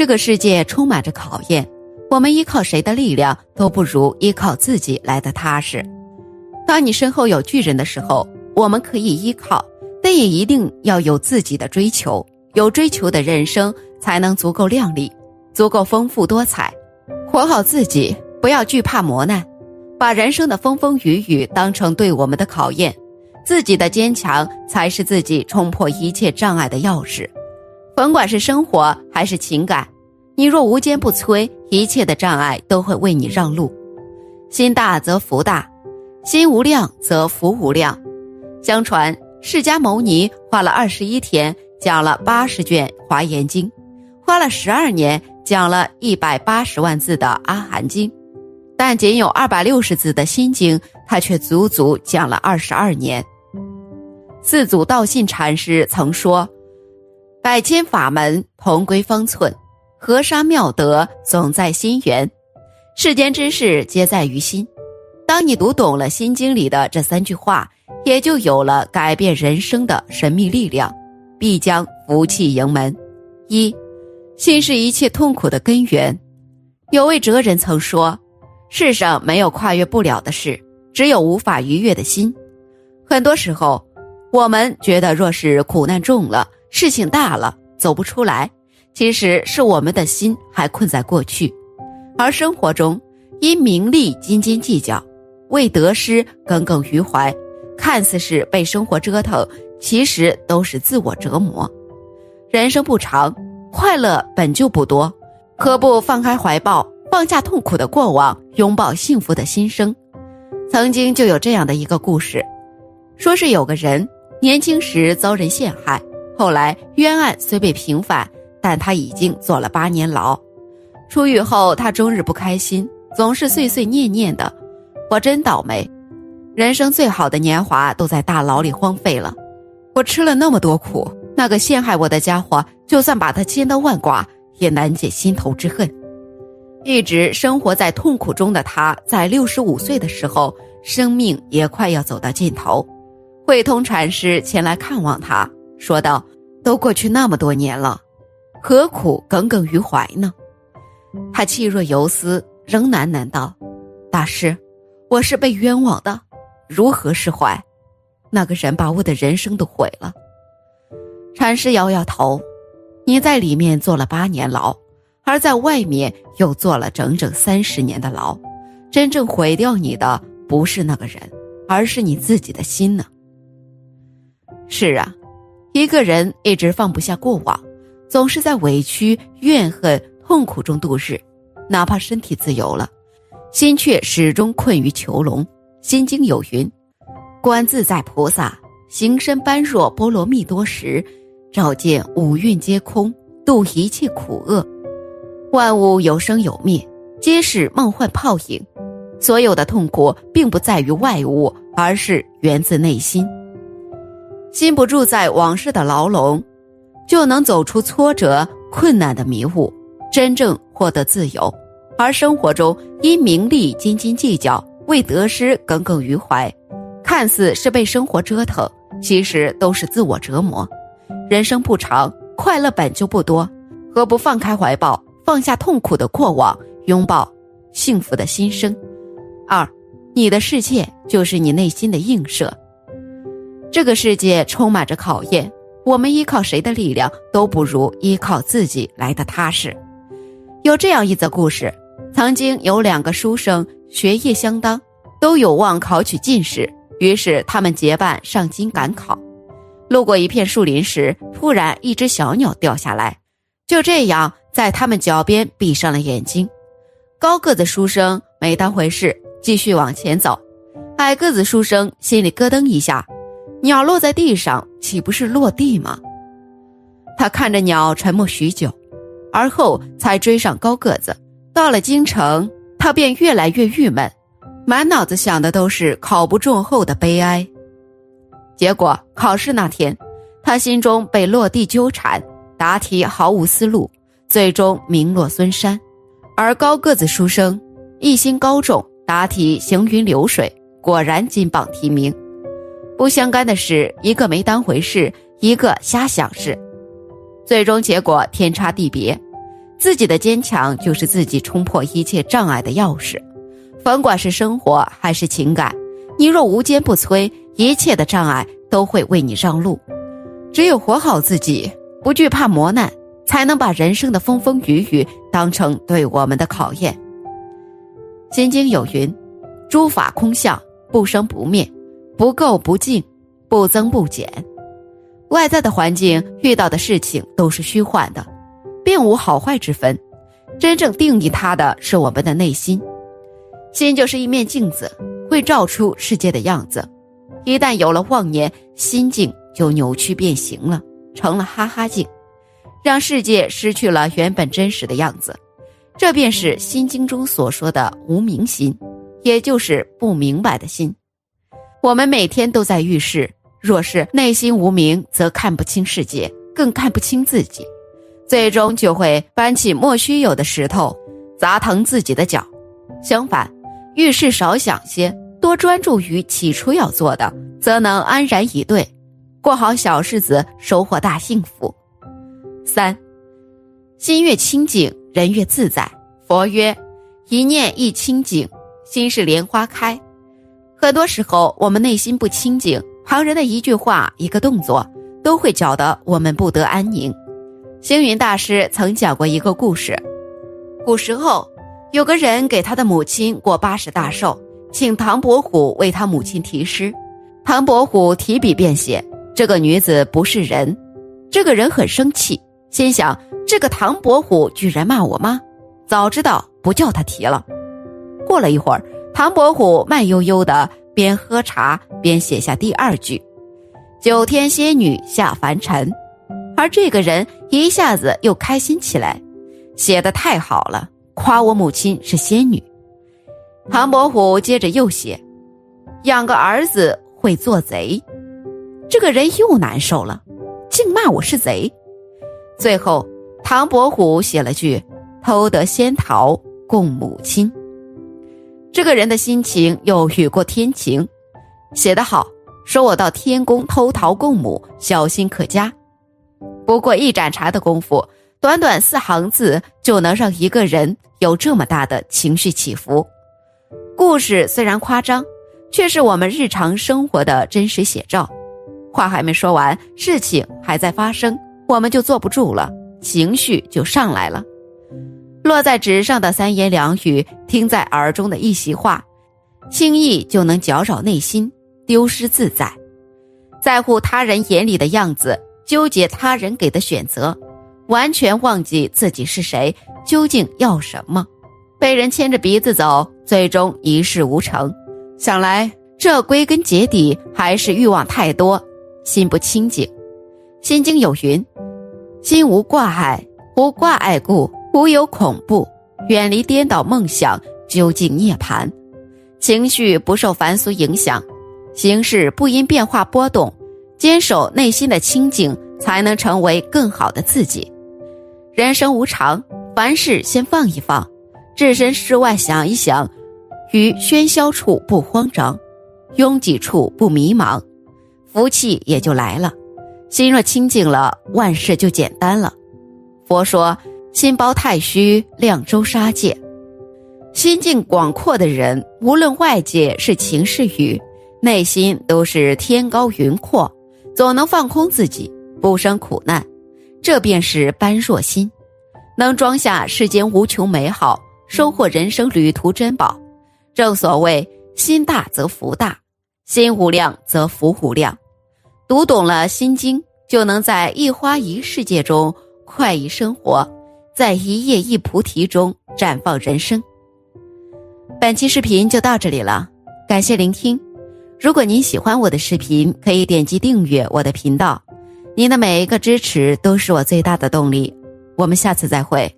这个世界充满着考验，我们依靠谁的力量都不如依靠自己来的踏实。当你身后有巨人的时候，我们可以依靠，但也一定要有自己的追求。有追求的人生才能足够亮丽，足够丰富多彩。活好自己，不要惧怕磨难，把人生的风风雨雨当成对我们的考验。自己的坚强才是自己冲破一切障碍的钥匙。甭管是生活还是情感，你若无坚不摧，一切的障碍都会为你让路。心大则福大，心无量则福无量。相传，释迦牟尼花了二十一天讲了八十卷《华严经》，花了十二年讲了一百八十万字的《阿含经》，但仅有二百六十字的心经，他却足足讲了二十二年。四祖道信禅师曾说。百千法门同归方寸，河沙妙德总在心源。世间之事皆在于心。当你读懂了《心经》里的这三句话，也就有了改变人生的神秘力量，必将福气迎门。一，心是一切痛苦的根源。有位哲人曾说：“世上没有跨越不了的事，只有无法逾越的心。”很多时候，我们觉得若是苦难重了。事情大了，走不出来，其实是我们的心还困在过去，而生活中因名利斤斤计较，为得失耿耿于怀，看似是被生活折腾，其实都是自我折磨。人生不长，快乐本就不多，何不放开怀抱，放下痛苦的过往，拥抱幸福的新生？曾经就有这样的一个故事，说是有个人年轻时遭人陷害。后来冤案虽被平反，但他已经坐了八年牢。出狱后，他终日不开心，总是碎碎念念的：“我真倒霉，人生最好的年华都在大牢里荒废了。我吃了那么多苦，那个陷害我的家伙，就算把他千刀万剐，也难解心头之恨。”一直生活在痛苦中的他，在六十五岁的时候，生命也快要走到尽头。慧通禅师前来看望他。说道：“都过去那么多年了，何苦耿耿于怀呢？”他气若游丝，仍喃喃道：“大师，我是被冤枉的，如何释怀？那个人把我的人生都毁了。”禅师摇摇头：“你在里面坐了八年牢，而在外面又坐了整整三十年的牢，真正毁掉你的不是那个人，而是你自己的心呢。”是啊。一个人一直放不下过往，总是在委屈、怨恨、痛苦中度日，哪怕身体自由了，心却始终困于囚笼。心经有云：“观自在菩萨行深般若波罗蜜多时，照见五蕴皆空，度一切苦厄。万物有生有灭，皆是梦幻泡影。所有的痛苦，并不在于外物，而是源自内心。”心不住在往事的牢笼，就能走出挫折困难的迷雾，真正获得自由。而生活中因名利斤斤计较，为得失耿耿于怀，看似是被生活折腾，其实都是自我折磨。人生不长，快乐本就不多，何不放开怀抱，放下痛苦的过往，拥抱幸福的新生？二，你的世界就是你内心的映射。这个世界充满着考验，我们依靠谁的力量都不如依靠自己来的踏实。有这样一则故事：曾经有两个书生学业相当，都有望考取进士，于是他们结伴上京赶考。路过一片树林时，突然一只小鸟掉下来，就这样在他们脚边闭上了眼睛。高个子书生没当回事，继续往前走；矮个子书生心里咯噔一下。鸟落在地上，岂不是落地吗？他看着鸟，沉默许久，而后才追上高个子。到了京城，他便越来越郁闷，满脑子想的都是考不中后的悲哀。结果考试那天，他心中被落地纠缠，答题毫无思路，最终名落孙山。而高个子书生一心高中，答题行云流水，果然金榜题名。不相干的事，一个没当回事，一个瞎想事，最终结果天差地别。自己的坚强就是自己冲破一切障碍的钥匙。甭管是生活还是情感，你若无坚不摧，一切的障碍都会为你让路。只有活好自己，不惧怕磨难，才能把人生的风风雨雨当成对我们的考验。心经有云：“诸法空相，不生不灭，不垢不净，不增不减。”外在的环境遇到的事情都是虚幻的，并无好坏之分。真正定义它的是我们的内心。心就是一面镜子，会照出世界的样子。一旦有了妄念，心境就扭曲变形了，成了哈哈镜，让世界失去了原本真实的样子。这便是《心经》中所说的无明心，也就是不明白的心。我们每天都在遇事。若是内心无明，则看不清世界，更看不清自己，最终就会搬起莫须有的石头，砸疼自己的脚。相反，遇事少想些，多专注于起初要做的，则能安然以对，过好小日子，收获大幸福。三，心越清净，人越自在。佛曰：一念一清净，心是莲花开。很多时候，我们内心不清净。旁人的一句话、一个动作，都会搅得我们不得安宁。星云大师曾讲过一个故事：古时候，有个人给他的母亲过八十大寿，请唐伯虎为他母亲题诗。唐伯虎提笔便写：“这个女子不是人。”这个人很生气，心想：这个唐伯虎居然骂我妈，早知道不叫他提了。过了一会儿，唐伯虎慢悠悠的。边喝茶边写下第二句：“九天仙女下凡尘。”而这个人一下子又开心起来，写的太好了，夸我母亲是仙女。唐伯虎接着又写：“养个儿子会做贼。”这个人又难受了，竟骂我是贼。最后，唐伯虎写了句：“偷得仙桃供母亲。”这个人的心情又雨过天晴，写得好，说我到天宫偷桃供母，小心可嘉。不过一盏茶的功夫，短短四行字就能让一个人有这么大的情绪起伏。故事虽然夸张，却是我们日常生活的真实写照。话还没说完，事情还在发生，我们就坐不住了，情绪就上来了。落在纸上的三言两语，听在耳中的一席话，轻易就能搅扰内心，丢失自在。在乎他人眼里的样子，纠结他人给的选择，完全忘记自己是谁，究竟要什么。被人牵着鼻子走，最终一事无成。想来这归根结底还是欲望太多，心不清净。心经有云：“心无挂碍，无挂碍故。”无有恐怖，远离颠倒梦想，究竟涅槃。情绪不受凡俗影响，形势不因变化波动，坚守内心的清净，才能成为更好的自己。人生无常，凡事先放一放，置身事外想一想，于喧嚣处不慌张，拥挤处不迷茫，福气也就来了。心若清净了，万事就简单了。佛说。心包太虚，量周沙界。心境广阔的人，无论外界是晴是雨，内心都是天高云阔，总能放空自己，不生苦难。这便是般若心，能装下世间无穷美好，收获人生旅途珍宝。正所谓，心大则福大，心无量则福无量。读懂了心经，就能在一花一世界中快意生活。在一叶一菩提中绽放人生。本期视频就到这里了，感谢聆听。如果您喜欢我的视频，可以点击订阅我的频道。您的每一个支持都是我最大的动力。我们下次再会。